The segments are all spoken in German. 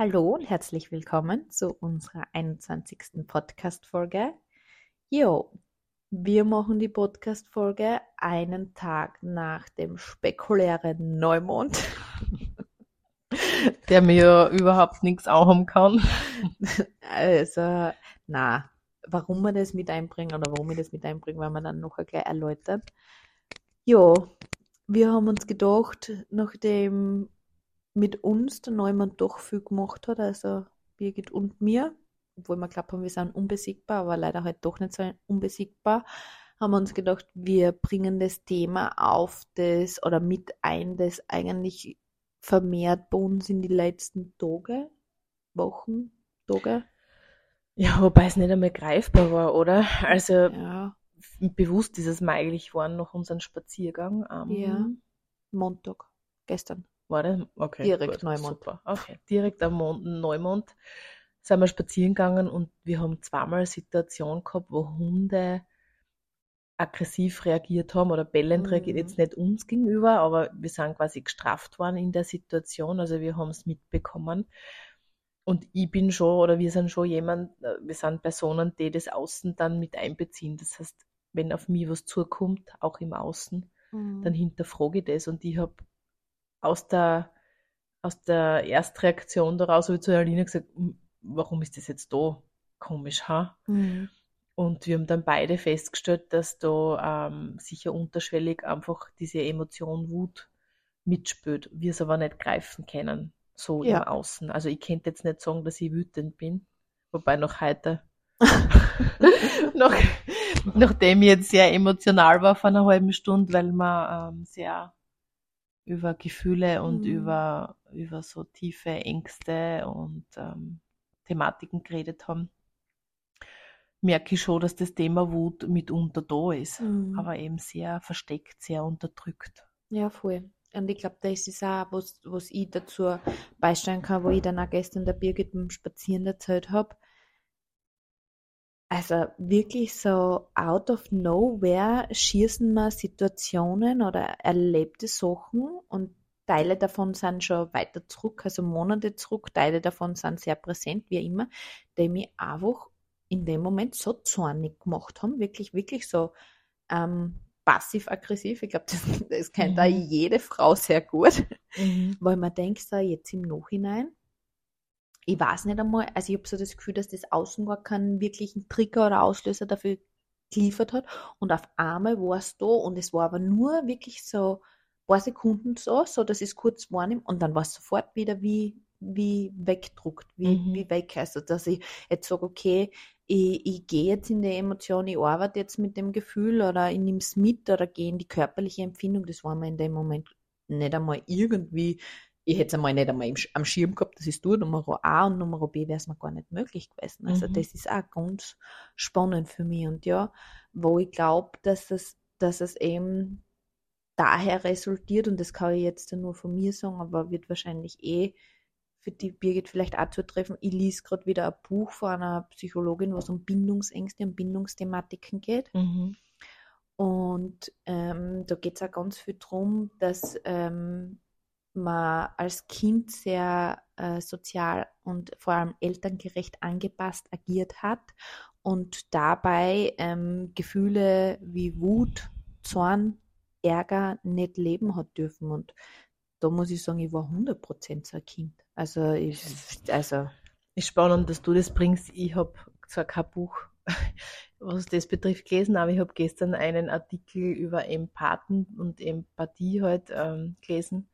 Hallo und herzlich willkommen zu unserer 21. Podcast-Folge. Jo, wir machen die Podcast-Folge einen Tag nach dem spekulären Neumond. Der mir überhaupt nichts haben kann. Also, na, warum wir das mit einbringen oder warum ich das mit einbringe, werden wir dann noch gleich erläutern. Jo, wir haben uns gedacht, nachdem mit uns der Neumann doch viel gemacht hat, also Birgit und mir, obwohl wir glaubt haben, wir sind unbesiegbar, aber leider halt doch nicht so unbesiegbar, haben wir uns gedacht, wir bringen das Thema auf das oder mit ein, das eigentlich vermehrt bei uns in die letzten Tage, Wochen, Tage. Ja, wobei es nicht einmal greifbar war, oder? Also Ja, bewusst ist es mir eigentlich geworden nach unserem Spaziergang. am ja, Montag, gestern. War das? Okay. Direkt gut, Neumond. Super. Okay. Direkt am Mond, Neumond sind wir spazieren gegangen und wir haben zweimal eine Situation gehabt, wo Hunde aggressiv reagiert haben oder bellend Mhm. reagiert, jetzt nicht uns gegenüber, aber wir sind quasi gestraft worden in der Situation, also wir haben es mitbekommen. Und ich bin schon, oder wir sind schon jemand, äh, wir sind Personen, die das Außen dann mit einbeziehen. Das heißt, wenn auf mich was zukommt, auch im Außen, Mhm. dann hinterfrage ich das. Und ich habe aus der, aus der Erstreaktion daraus habe ich zu Alina gesagt, "Hm, warum ist das jetzt da? Komisch, ha? Mhm. Und wir haben dann beide festgestellt, dass da ähm, sicher unterschwellig einfach diese Emotion Wut mitspürt, wir es aber nicht greifen können, so Ja. im Außen. Also ich könnte jetzt nicht sagen, dass ich wütend bin, wobei noch heute, noch, nachdem ich jetzt sehr emotional war vor einer halben Stunde, weil wir ähm, sehr über Gefühle und Mhm. über, über so tiefe Ängste und ähm, Thematiken geredet haben, merke ich schon, dass das Thema Wut mitunter da ist, Mhm. aber eben sehr versteckt, sehr unterdrückt. Ja, voll. Und ich glaube, das ist auch, was, was ich dazu beisteuern kann, wo ich dann auch gestern der Birgit beim Spazieren erzählt habe. Also wirklich so out of nowhere schießen wir Situationen oder erlebte Sachen und Teile davon sind schon weiter zurück, also Monate zurück, Teile davon sind sehr präsent, wie immer, die mich einfach in dem Moment so zornig gemacht haben, wirklich, wirklich so ähm, passiv-aggressiv. Ich glaube, das, das kennt Mhm. auch jede Frau sehr gut, weil man denkt so jetzt im Nachhinein, ich weiß nicht einmal, also ich habe so das Gefühl, dass das Außen gar keinen wirklichen Trigger oder Auslöser dafür geliefert hat und auf einmal war es da und es war aber nur wirklich so ein paar Sekunden so, so dass ich es kurz wahrnehme und dann war es sofort wieder wie, wie wegdruckt, wie, Mhm. wie weg. Also dass ich jetzt sage, okay, ich, ich gehe jetzt in die Emotion, ich arbeite jetzt mit dem Gefühl oder ich nehme es mit oder gehe in die körperliche Empfindung, das war mir in dem Moment nicht einmal irgendwie, ich hätte es einmal nicht einmal am Schirm gehabt, das ist du, Nummer A und Nummer B wäre es mir gar nicht möglich gewesen. Also Mhm. das ist auch ganz spannend für mich und ja, wo ich glaube, dass es, dass es eben daher resultiert und das kann ich jetzt nur von mir sagen, aber wird wahrscheinlich eh für die Birgit vielleicht auch zutreffen. Ich lese gerade wieder ein Buch von einer Psychologin, was um Bindungsängste und Bindungsthematiken geht. Mhm. Und ähm, da geht es auch ganz viel darum, dass ähm, man als Kind sehr äh, sozial und vor allem elterngerecht angepasst agiert hat und dabei ähm, Gefühle wie Wut, Zorn, Ärger nicht leben hat dürfen. Und da muss ich sagen, ich war 100% so ein Kind. Also, ich, also Ist spannend, dass du das bringst. Ich habe zwar kein Buch, was das betrifft, gelesen, aber ich habe gestern einen Artikel über Empathen und Empathie halt ähm, gelesen.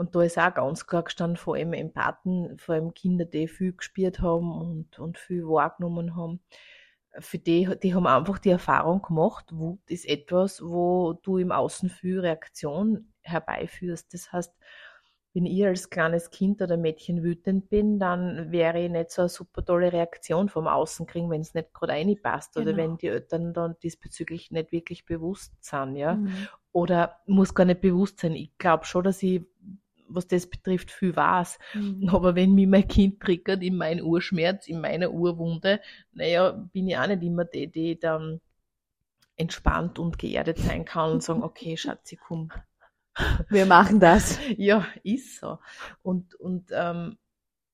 Und da ist auch ganz klar gestanden, vor allem Empathen, vor allem Kinder, die viel gespielt haben und, und viel wahrgenommen haben. Für die, die haben einfach die Erfahrung gemacht, Wut ist etwas, wo du im Außen viel Reaktion herbeiführst. Das heißt, wenn ich als kleines Kind oder Mädchen wütend bin, dann wäre ich nicht so eine super tolle Reaktion vom Außen kriegen, wenn es nicht gerade reinpasst oder Genau. wenn die Eltern dann diesbezüglich nicht wirklich bewusst sind, ja. mhm. Oder muss gar nicht bewusst sein. Ich glaube schon, dass ich, was das betrifft, viel weiß. Mhm. Aber wenn mich mein Kind triggert in meinen Urschmerz, in meiner Urwunde, naja, bin ich auch nicht immer die, die dann entspannt und geerdet sein kann und sagen, okay, Schatzi, komm, Wir machen das. ja, ist so. Und, und ähm,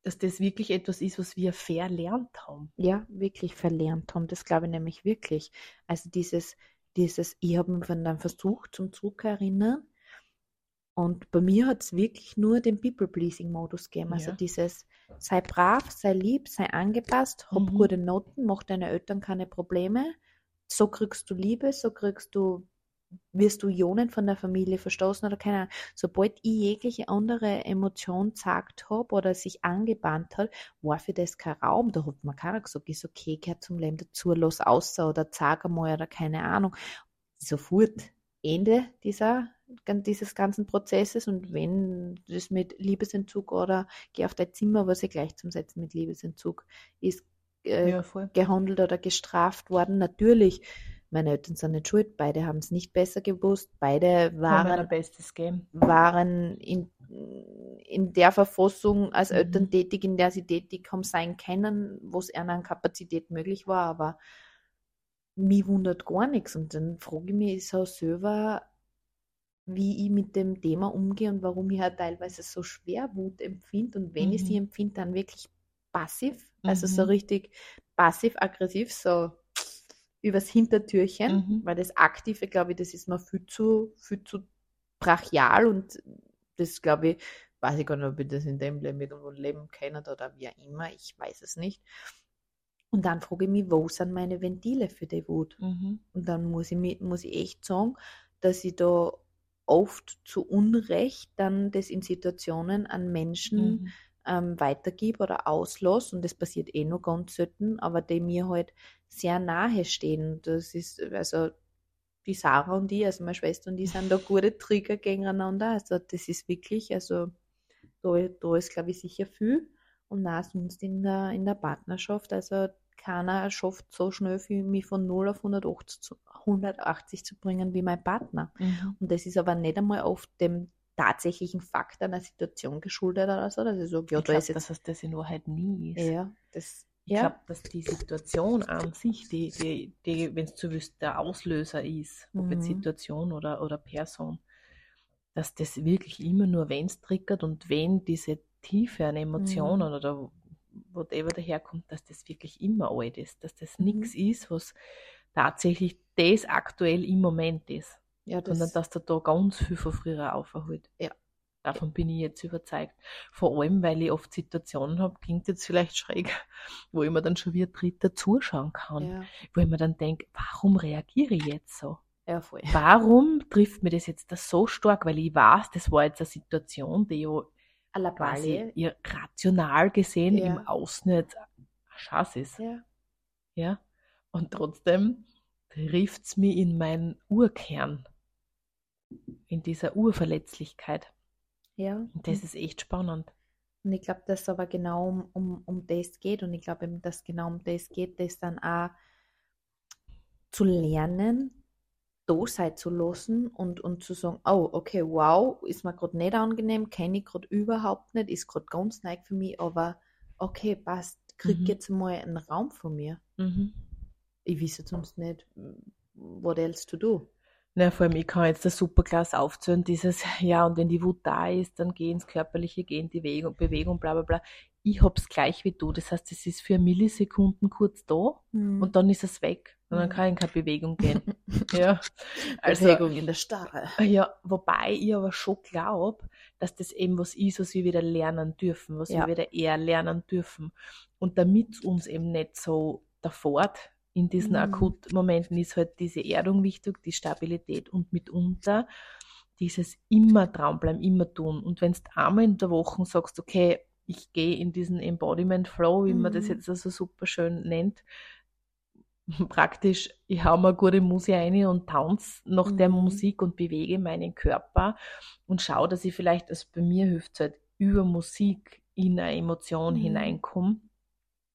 dass das wirklich etwas ist, was wir verlernt haben. Ja, wirklich verlernt haben. Das glaube ich nämlich wirklich. Also dieses, dieses, ich habe mich dann versucht zum Zurückerinnern und bei mir hat es wirklich nur den People-Pleasing-Modus gegeben. Also Ja. dieses, sei brav, sei lieb, sei angepasst, hab Mhm. gute Noten, mach deine Eltern keine Probleme. So kriegst du Liebe, so kriegst du, wirst du Ionen von der Familie verstoßen oder keine Ahnung. Sobald ich jegliche andere Emotion gesagt habe oder sich angebahnt hat, war für das kein Raum. Da hat mir keiner gesagt, ist okay, gehört zum Leben dazu, los außer oder sag einmal oder keine Ahnung. Sofort Ende dieser, dieses ganzen Prozesses und wenn das mit Liebesentzug oder geh auf dein Zimmer, was ja gleichzusetzen mit Liebesentzug ist, äh, Ja, gehandelt oder gestraft worden. Natürlich, meine Eltern sind nicht schuld, beide haben es nicht besser gewusst, beide waren waren in, in der Verfassung als Mhm. Eltern tätig, in der sie tätig haben sein können, wo es an Kapazität möglich war, aber mich wundert gar nichts. Und dann frage ich mich so selber, wie ich mit dem Thema umgehe und warum ich halt teilweise so schwer Wut empfinde. Und wenn ich sie Mhm. empfinde, dann wirklich passiv, also so Mhm. richtig passiv-aggressiv, so übers Hintertürchen, Mhm. weil das Aktive, glaube ich, das ist mir viel zu, viel zu brachial und das, glaube ich, weiß ich gar nicht, ob ich das in dem Leben irgendwo leben kann oder wie auch immer, ich weiß es nicht. Und dann frage ich mich, wo sind meine Ventile für die Wut? Mhm. Und dann muss ich, muss ich echt sagen, dass ich da oft zu Unrecht dann das in Situationen an Menschen Mhm. ähm, weitergib oder auslasse und das passiert eh nur ganz selten, aber die mir halt sehr nahe stehen. Das ist, also die Sarah und ich, also meine Schwester und ich sind da gute Trigger gegeneinander. Also das ist wirklich, also da, da ist glaube ich sicher viel und auch sonst in der, in der Partnerschaft, also keiner schafft so schnell für mich von 0 auf 180 zu, 180 zu bringen wie mein Partner. Mhm. Und das ist aber nicht einmal auf dem tatsächlichen Fakt einer Situation geschuldet oder so, dass ich sage, ja, ich da glaube, ist jetzt, dass es das in Wahrheit nie ist. ja, das, Ich ja, glaube, dass die Situation an sich, die, die, die wenn es so willst, der Auslöser ist, ob jetzt Mhm. Situation oder, oder Person, dass das wirklich immer nur, wenn es triggert und wenn diese Tiefe an Emotionen Mhm. oder whatever daherkommt, dass das wirklich immer alt ist, dass das Mhm. nichts ist, was tatsächlich das aktuell im Moment ist, ja, sondern das, dass der da ganz viel von früher aufholt. Ja. Davon bin ich jetzt überzeugt. Vor allem, weil ich oft Situationen habe, klingt jetzt vielleicht schräg, wo ich mir dann schon wie ein Dritter zuschauen kann. ja, Wo ich mir dann denke, warum reagiere ich jetzt so? ja, voll. Warum trifft mir das jetzt das so stark? Weil ich weiß, das war jetzt eine Situation, die ja Alla quasi ihr rational gesehen Ja. im Außen nicht Schatz ist. ja, Ja? Und trotzdem trifft es mich in meinen Urkern, in dieser Urverletzlichkeit. ja. Und das ist echt spannend. Und ich glaube, dass es aber genau um, um, um das geht. Und ich glaube eben, dass genau um das geht, das dann auch zu lernen, da sein zu lassen und, und zu sagen, oh, okay, wow, ist mir gerade nicht angenehm, kenne ich gerade überhaupt nicht, ist gerade ganz neu für mich, aber okay, passt, krieg Mhm. jetzt mal einen Raum von mir. Mhm. Ich weiß jetzt sonst nicht, what else to do. Na, vor allem, ich kann jetzt das super klasse aufzählen, dieses, ja, und wenn die Wut da ist, dann geh ins Körperliche, geh in die Bewegung, Bewegung bla bla bla. Ich hab's gleich wie du. Das heißt, es ist für Millisekunden kurz da und dann ist es weg. Und dann Mhm. kann ich in keine Bewegung gehen. ja. Also, Bewegung in der Starre. ja, wobei ich aber schon glaube, dass das eben was ist, was wir wieder lernen dürfen, was Ja. wir wieder eher lernen dürfen. Und damit uns eben nicht so davor in diesen Mhm. Akutmomenten ist halt diese Erdung wichtig, die Stabilität und mitunter dieses immer dranbleiben, immer tun. Und wenn du einmal in der Woche sagst, okay, ich gehe in diesen Embodiment Flow, wie man das Mhm. jetzt also super schön nennt, praktisch, ich hau mir gute Musik rein und tanze nach der Mhm. Musik und bewege meinen Körper und schaue, dass ich vielleicht, also bei mir hilft es halt, über Musik in eine Emotion Mhm. hineinkomme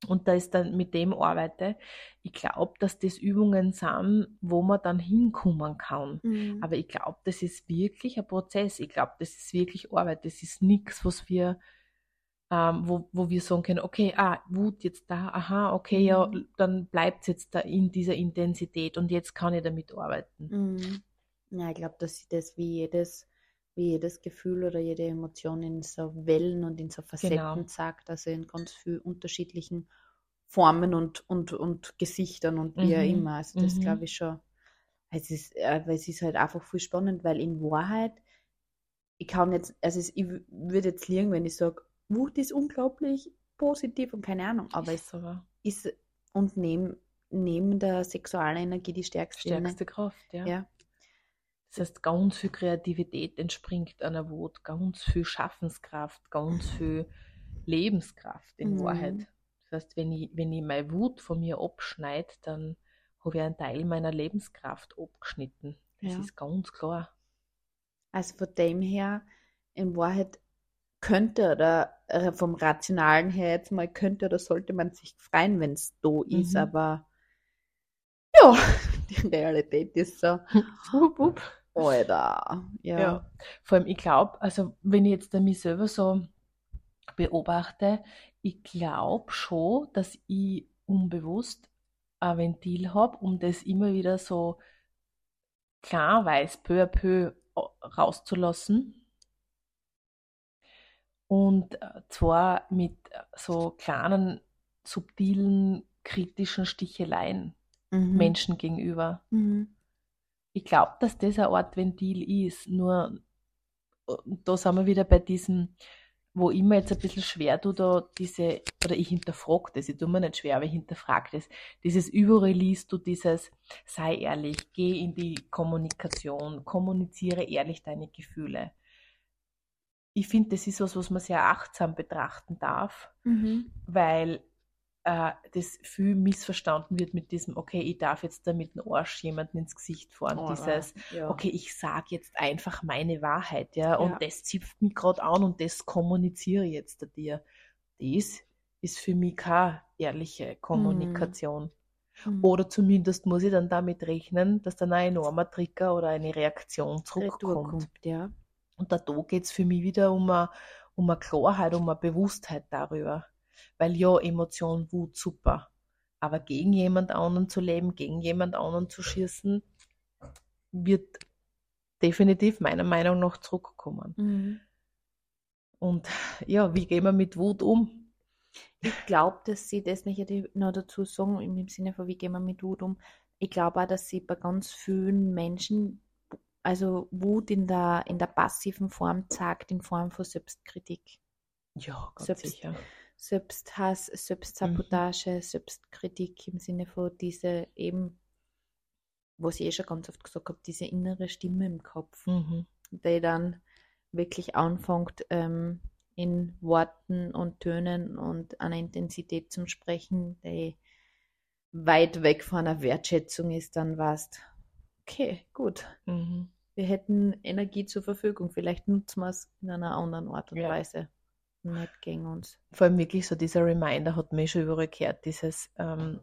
und da ist dann mit dem arbeite. Ich glaube, dass das Übungen sind, wo man dann hinkommen kann. Mhm. Aber ich glaube, das ist wirklich ein Prozess. Ich glaube, das ist wirklich Arbeit. Das ist nichts, was wir, ähm, wo, wo wir sagen können, okay, ah, Wut jetzt da, aha, okay, ja, Mhm. dann bleibt es jetzt da in dieser Intensität und jetzt kann ich damit arbeiten. Mhm. Ja, ich glaube, dass ich das wie jedes wie jedes Gefühl oder jede Emotion in so Wellen und in so Facetten Genau. sagt, also in ganz vielen unterschiedlichen Formen und, und, und Gesichtern und wie auch Mhm. immer. Also das Mhm. glaube ich schon. Es ist, äh, weil es ist halt einfach viel spannend, weil in Wahrheit, ich kann jetzt, also ich würde jetzt liegen, wenn ich sage, Wut ist unglaublich positiv und keine Ahnung, aber ist aber ist und neben, neben der Sexualenergie die stärkste. stärkste Kraft, ja. Ja. Das heißt, ganz viel Kreativität entspringt einer Wut, ganz viel Schaffenskraft, ganz viel Lebenskraft in Mhm. Wahrheit. Das heißt, wenn ich, wenn ich meine Wut von mir abschneide, dann habe ich einen Teil meiner Lebenskraft abgeschnitten. Das Ja. ist ganz klar. Also von dem her, in Wahrheit könnte oder äh, vom Rationalen her jetzt mal könnte oder sollte man sich freuen, wenn es da ist, Mhm. aber ja, die Realität ist so, Wupp, wupp. Alter, ja. Ja. Vor allem, ich glaube, also wenn ich jetzt mich selber so beobachte, ich glaube schon, dass ich unbewusst ein Ventil habe, um das immer wieder so klarweise peu à peu rauszulassen. Und äh, zwar mit so kleinen, subtilen, kritischen Sticheleien Mhm. Menschen gegenüber. Mhm. Ich glaube, dass das eine Art Ventil ist. Nur äh, da sind wir wieder bei diesem, wo ich mir jetzt ein bisschen schwer tue, da diese, oder ich hinterfrage das, ich tue mir nicht schwer, aber ich hinterfrage das. Dieses Überrelease, du dieses, sei ehrlich, geh in die Kommunikation, kommuniziere ehrlich deine Gefühle. Ich finde, das ist was, was man sehr achtsam betrachten darf, Mhm. weil äh, das viel missverstanden wird mit diesem, okay, ich darf jetzt da mit dem Arsch jemanden ins Gesicht fahren. Oh, Dieses, ja. okay, ich sage jetzt einfach meine Wahrheit, ja, und Ja. das zipft mich gerade an und das kommuniziere ich jetzt dir. Das ist für mich keine ehrliche Kommunikation. Mhm. Oder zumindest muss ich dann damit rechnen, dass dann ein enormer Trigger oder eine Reaktion Retour zurückkommt. kommt, ja. Und da, da geht es für mich wieder um eine, um eine Klarheit, um eine Bewusstheit darüber. Weil ja, Emotion, Wut, super. Aber gegen jemand anderen zu leben, gegen jemand anderen zu schießen, wird definitiv meiner Meinung nach zurückkommen. Mhm. Und ja, wie gehen wir mit Wut um? Ich glaube, dass sie das nicht hätte ich noch dazu sagen, im Sinne von, wie gehen wir mit Wut um. Ich glaube auch, dass sie bei ganz vielen Menschen, also Wut in der, in der passiven Form zeigt, in Form von Selbstkritik. Ja, ganz Selbst- sicher. Selbsthass, Selbstsabotage, Selbstkritik im Sinne von diese eben, was ich eh schon ganz oft gesagt habe, diese innere Stimme im Kopf, Mhm. die dann wirklich anfängt, ähm, in Worten und Tönen und einer Intensität zum Sprechen, die weit weg von einer Wertschätzung ist, dann warst, okay, gut, Mhm. wir hätten Energie zur Verfügung, vielleicht nutzen wir es in einer anderen Art und Ja. Weise. Nicht gegen uns. Vor allem wirklich so dieser Reminder hat mich schon überall gehört, dieses, ähm,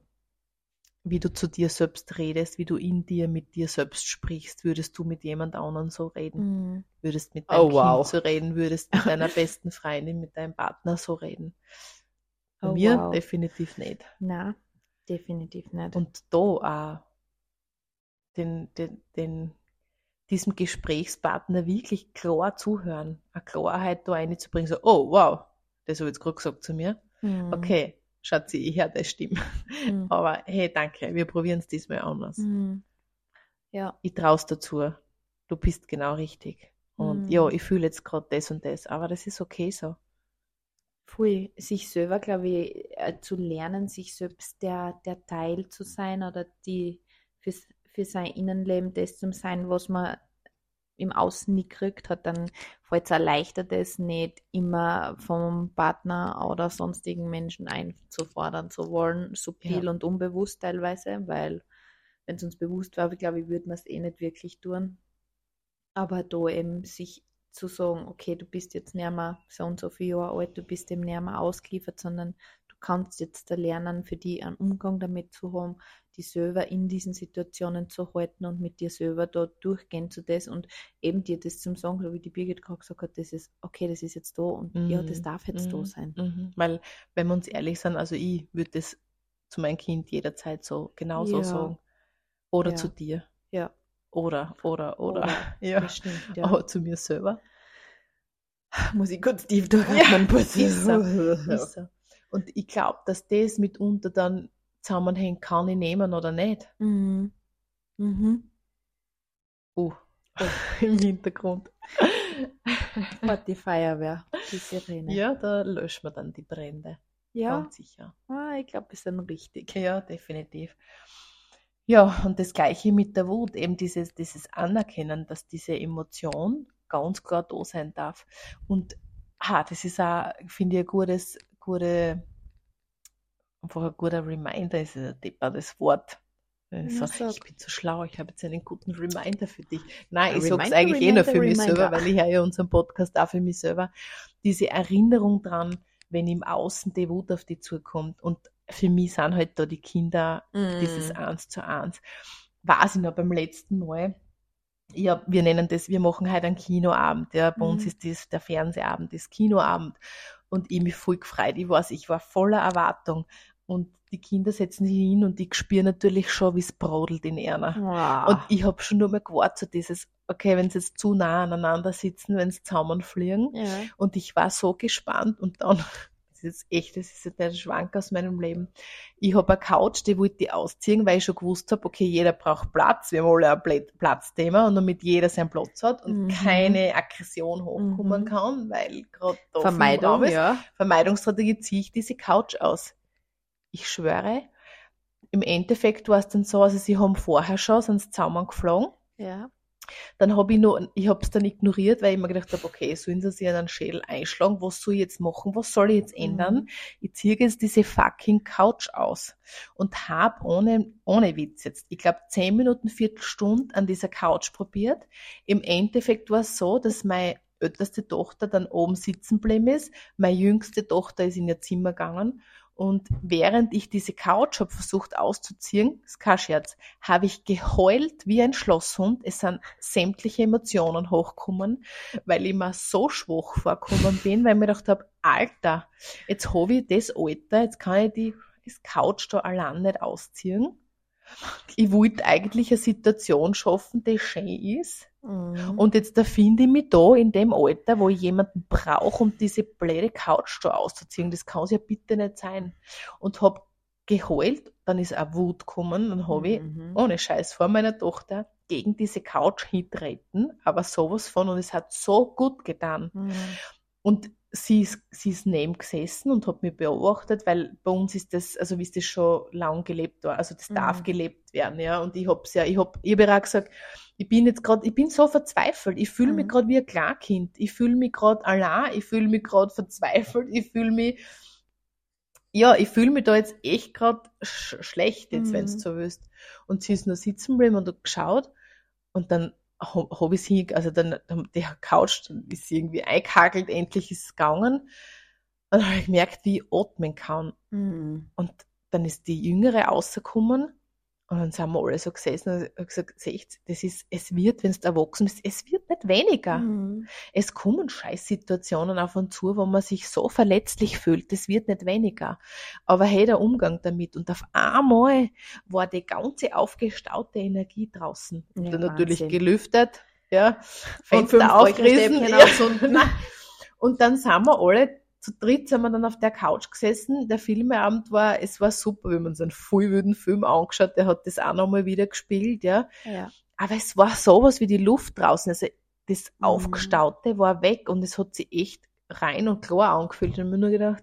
wie du zu dir selbst redest, wie du in dir mit dir selbst sprichst, würdest du mit jemand anderem so reden, Mhm. würdest mit Oh, deinem wow. Kind so reden, würdest mit deiner besten Freundin, mit deinem Partner so reden. Bei Oh, mir wow. definitiv nicht. Na, definitiv nicht. Und da auch den, den, den, diesem Gesprächspartner wirklich klar zuhören, eine Klarheit da reinzubringen, so, oh wow, das habe ich jetzt gerade gesagt zu mir. Mhm. Okay, Schatzi, ich höre das Stimme. Mhm. Aber hey, danke, wir probieren es diesmal anders. Mhm. Ja, Ich traue dazu. Du bist genau richtig. Und Mhm. ja, ich fühle jetzt gerade das und das, aber das ist okay so. voll. Sich selber, glaube ich, äh, zu lernen, sich selbst der, der Teil zu sein oder die für, für sein Innenleben das zu sein, was man im Außen nie gekriegt hat, dann fällt es leichter, das nicht immer vom Partner oder sonstigen Menschen einzufordern zu wollen, subtil Ja. und unbewusst teilweise, weil wenn es uns bewusst war, glaube ich, würde man es eh nicht wirklich tun. Aber da eben sich zu sagen, okay, du bist jetzt nicht mehr so und so viele Jahre alt, du bist dem nicht mehr ausgeliefert, sondern kannst jetzt da lernen, für die einen Umgang damit zu haben, die selber in diesen Situationen zu halten und mit dir selber da durchgehen zu das und eben dir das zum Sagen, so wie die Birgit gerade gesagt hat, das ist, okay, das ist jetzt da und ja, das Mhm. darf jetzt da Mhm. sein. Mhm. Weil, wenn wir uns ehrlich sind, also ich würde das zu meinem Kind jederzeit so genauso Ja. sagen. Oder Ja. zu dir. Ja. Oder, oder, oder. Oder. Ja. Das stimmt, ja. Aber zu mir selber. Muss ich kurz tief durchatmen, bitte. ist so. Ist so. Und ich glaube, dass das mitunter dann zusammenhängt, kann ich nehmen oder nicht. Mhm. Mhm. Uh, im Hintergrund. Hat die Feuerwehr, die Sirene. Ja, da löschen wir dann die Brände. ja. Ganz sicher. Ah, ich glaube, ist dann richtig. Ja, definitiv. Ja, und das Gleiche mit der Wut, eben dieses, dieses Anerkennen, dass diese Emotion ganz klar da sein darf. Und ha, das ist auch, finde ich, ein gutes, gute, einfach ein guter Reminder, ist ein deppertes Wort. Ich, Ja, sag, sag. ich bin so schlau, ich habe jetzt einen guten Reminder für dich. Nein, ich Reminder, sage es eigentlich eh nur Reminder, für mich Reminder. selber, weil ich höre ja unseren Podcast auch für mich selber. Diese Erinnerung dran, wenn im Außen die Wut auf dich zukommt. Und für mich sind halt da die Kinder Mhm. dieses Eins zu Eins. Weiß ich noch beim letzten Mal. Ja, wir nennen das, wir machen heute einen Kinoabend. Ja, bei uns Mhm. ist das der Fernsehabend, das Kinoabend. Und ich mich voll gefreut. Ich weiß, ich war voller Erwartung. Und die Kinder setzen sich hin und ich spüre natürlich schon, wie es brodelt in einer. Wow. Und ich habe schon nur mal gewartet, so dieses, okay, wenn sie jetzt zu nah aneinander sitzen, wenn sie zusammenfliegen. ja. Und ich war so gespannt und dann, das ist jetzt echt, das ist jetzt der Schwank aus meinem Leben. Ich habe eine Couch, die wollte ich ausziehen, weil ich schon gewusst habe, okay, jeder braucht Platz, wir haben alle ein Pla- Platzthema und damit jeder seinen Platz hat und Mhm. keine Aggression hochkommen Mhm. kann, weil gerade da Vermeidung, ist. ja. Vermeidungsstrategie ziehe ich diese Couch aus. Ich schwöre, im Endeffekt war es dann so, also sie haben vorher schon, sind zusammengeflogen Ja. Dann habe ich noch, ich habe es dann ignoriert, weil ich mir gedacht habe, okay, sollen sie sich einen Schädel einschlagen? Was soll ich jetzt machen? Was soll ich jetzt ändern? Mhm. Ich ziehe jetzt diese fucking Couch aus und habe ohne, ohne Witz jetzt, ich glaube, zehn Minuten, Viertelstunde an dieser Couch probiert. Im Endeffekt war es so, dass meine älteste Tochter dann oben sitzen geblieben ist. Meine jüngste Tochter ist in ihr Zimmer gegangen. Und während ich diese Couch habe versucht auszuziehen, ist kein Scherz, habe ich geheult wie ein Schlosshund. Es sind sämtliche Emotionen hochgekommen, weil ich mir so schwach vorgekommen bin, weil ich mir gedacht habe, Alter, jetzt habe ich das Alter, jetzt kann ich die das Couch da allein nicht ausziehen. Ich wollte eigentlich eine Situation schaffen, die schön ist. Mhm. Und jetzt da finde ich mich da in dem Alter, wo ich jemanden brauche, um diese blöde Couch da auszuziehen. Das kann es ja bitte nicht sein. Und hab geheult, dann ist auch Wut gekommen, dann habe ich Mhm. ohne Scheiß vor meiner Tochter gegen diese Couch hintreten, aber sowas von und es hat so gut getan. Mhm. Und sie ist, sie ist neben gesessen und hat mich beobachtet, weil bei uns ist das, also wie es das schon lang gelebt war, also das darf Mhm. gelebt werden, ja. Und ich hab's ja, ich hab, ich hab ja auch gesagt, ich bin jetzt gerade, ich bin so verzweifelt, ich fühle mich Mhm. gerade wie ein Kleinkind, ich fühle mich gerade allein, ich fühle mich gerade verzweifelt, ich fühle mich, ja, ich fühle mich da jetzt echt gerade sch schlecht, jetzt, Mhm. wenn's so willst. Und sie ist nur sitzen geblieben und hat geschaut und dann ich sie, also dann, die Couch ist sie irgendwie eingehakelt, endlich ist es gegangen. Und dann habe ich gemerkt, wie ich atmen kann. Mhm. Und dann ist die Jüngere rausgekommen und dann sind wir alle so gesessen und ich hab gesagt, seht, das ist, es wird, wenn du erwachsen bist, es wird nicht weniger. Mhm. Es kommen Scheißsituationen auf und zu, wo man sich so verletzlich fühlt. Das wird nicht weniger. Aber hey, der Umgang damit. Und auf einmal war die ganze aufgestaute Energie draußen. Und Ja, dann natürlich Wahnsinn. gelüftet, ja, Fenster aufgerissen. Ja. und-. Und dann sind wir alle zu dritt sind wir dann auf der Couch gesessen. Der Filmeabend war, es war super, wir haben uns einen voll wilden Film angeschaut, der hat das auch nochmal wieder gespielt, ja. Ja. Aber es war sowas wie die Luft draußen. Also das Mhm. Aufgestaute war weg und es hat sich echt rein und klar angefühlt. Und ich hab mir nur gedacht,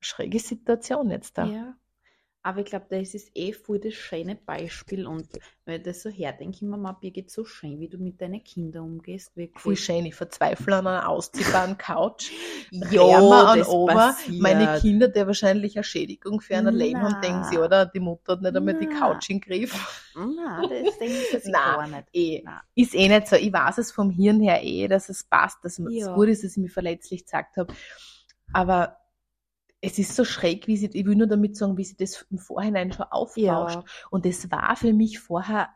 schräge Situation jetzt da. Ja. Aber ich glaube, das ist eh voll das schöne Beispiel. Und wenn ich das so herdenke, immer mal, Birgit, so schön, wie du mit deinen Kindern umgehst. Wirklich. Voll schön, ich verzweifle an einer ausziehbaren Couch. Ja, an Ober. Meine Kinder, die wahrscheinlich eine Schädigung für ein Leben haben, denken sie, oder? Die Mutter hat nicht einmal die Na. Couch im Griff. Nein, das denke ich jetzt gar nicht. Eh. Nein. Ist eh nicht so. Ich weiß es vom Hirn her eh, dass es passt, dass es Ja. gut ist, dass ich mich verletzlich gezeigt habe. Aber es ist so schräg, wie sie, ich will nur damit sagen, wie sie das im Vorhinein schon aufbauscht. Ja. Und es war für mich vorher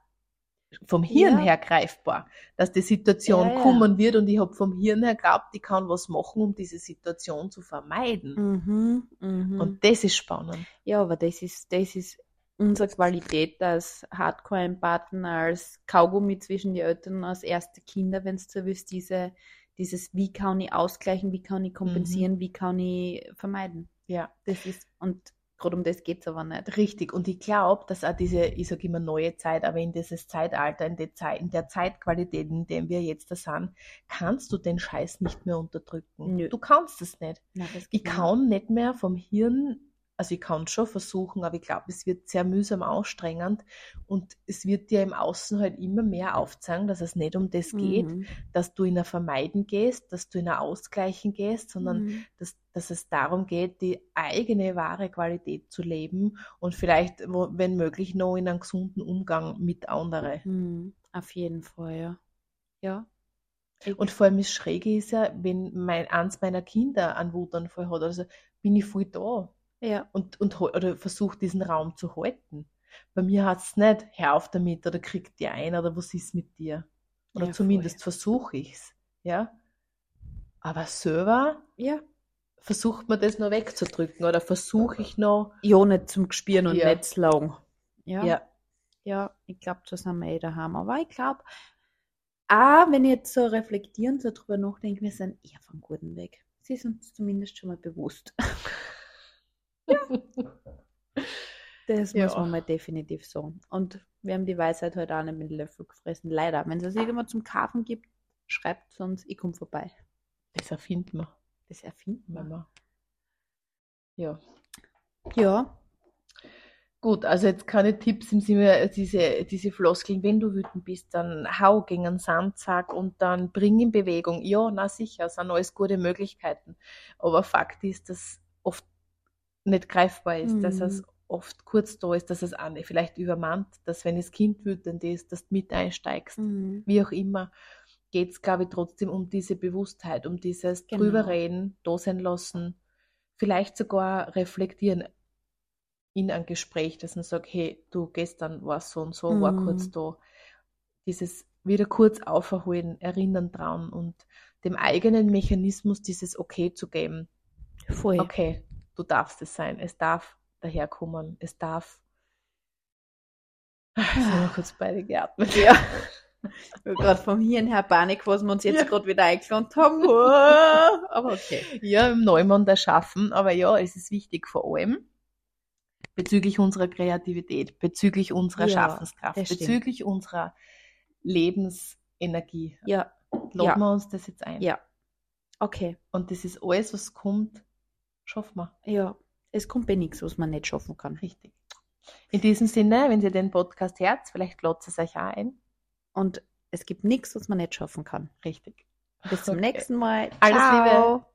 vom Hirn Ja. her greifbar, dass die Situation Ja, kommen wird und ich habe vom Hirn her geglaubt, ich kann was machen, um diese Situation zu vermeiden. Mhm, mhm. Und das ist spannend. ja, aber das ist, das ist unsere Qualität als Hardcore-Empathen, als Kaugummi zwischen die Eltern, als erste Kinder, wenn es so willst, diese, dieses, wie kann ich ausgleichen, wie kann ich kompensieren, wie kann ich vermeiden. Ja, Das ist, und gerade um das geht es aber nicht. richtig. Und ich glaube, dass auch diese, ich sage immer neue Zeit, aber in dieses Zeitalter, in der, Zeit, in der Zeitqualität, in der wir jetzt da sind, kannst du den Scheiß nicht mehr unterdrücken. Nö. Du kannst es nicht. Nein, Ich kann nicht mehr vom Hirn, also ich kann es schon versuchen, aber ich glaube, es wird sehr mühsam anstrengend und es wird dir im Außen halt immer mehr aufzeigen, dass es nicht um das geht, Mhm. dass du in ein Vermeiden gehst, dass du in ein Ausgleichen gehst, sondern Mhm. dass, dass es darum geht, die eigene wahre Qualität zu leben und vielleicht, wenn möglich, noch in einem gesunden Umgang mit anderen. Mhm. Auf jeden Fall, ja. Ja. Und vor allem das Schräge ist ja, wenn mein, eins meiner Kinder einen Wutanfall hat, also bin ich voll da. Ja. und, und oder versucht diesen Raum zu halten. Bei mir hat es nicht, hör auf damit oder krieg dir ein oder was ist mit dir. Oder Ja, zumindest versuche ich es. Ja? Aber selber Ja. versucht man das noch wegzudrücken oder versuche ich noch. Ja, nicht zum Gspieren und Ja. nicht zu lang. Ja. Ja, Ja, ich glaube, das haben wir eh daheim. Aber ich glaube, auch wenn ich jetzt so reflektieren, so drüber nachdenke, wir sind eher vom guten Weg. Sie ist uns zumindest schon mal bewusst. Das Ja. muss man mal definitiv sagen. Und wir haben die Weisheit heute auch nicht mit Löffel gefressen. Leider. Wenn es es irgendwann zum Kaufen gibt, schreibt es uns, ich komme vorbei. das erfinden wir. Das erfinden wir. Mama. Ja. Ja, Gut, also jetzt keine Tipps im Sinne, diese, diese Floskeln, wenn du wütend bist, dann hau gegen einen Sandsack und dann bring in Bewegung. Ja, na sicher, sind alles gute Möglichkeiten. Aber Fakt ist, dass nicht greifbar ist, dass Mhm. es oft kurz da ist, dass es auch nicht vielleicht übermannt, dass wenn das Kind wütend ist, dass du mit einsteigst. Mhm. Wie auch immer, geht es, glaube ich, trotzdem um diese Bewusstheit, um dieses Genau. drüber reden, da sein lassen, vielleicht sogar reflektieren in ein Gespräch, dass man sagt, hey, du gestern warst so und so, war Mhm. kurz da. Dieses wieder kurz aufholen, erinnern dran und dem eigenen Mechanismus dieses Okay zu geben. voll. Okay, du darfst es sein, es darf daherkommen, es darf. Jetzt haben wir kurz beide geatmet. Ja. Gerade vom Hirn her Panik, was wir uns jetzt Ja. gerade wieder eingelernt haben. Uah. Aber okay. Ja, im Neumann erschaffen, aber ja, es ist wichtig vor allem bezüglich unserer Kreativität, bezüglich unserer Ja, Schaffenskraft, bezüglich unserer Lebensenergie. Ja, Laden Ja. wir uns das jetzt ein. ja. Okay. Und das ist alles, was kommt, schaffen wir. Ja. Es kommt bei nichts, was man nicht schaffen kann. Richtig. In diesem Sinne, wenn ihr den Podcast hört, vielleicht lotzt es euch auch ein. Und es gibt nichts, was man nicht schaffen kann. Richtig. Bis zum Okay. nächsten Mal. Alles Ciao. Liebe.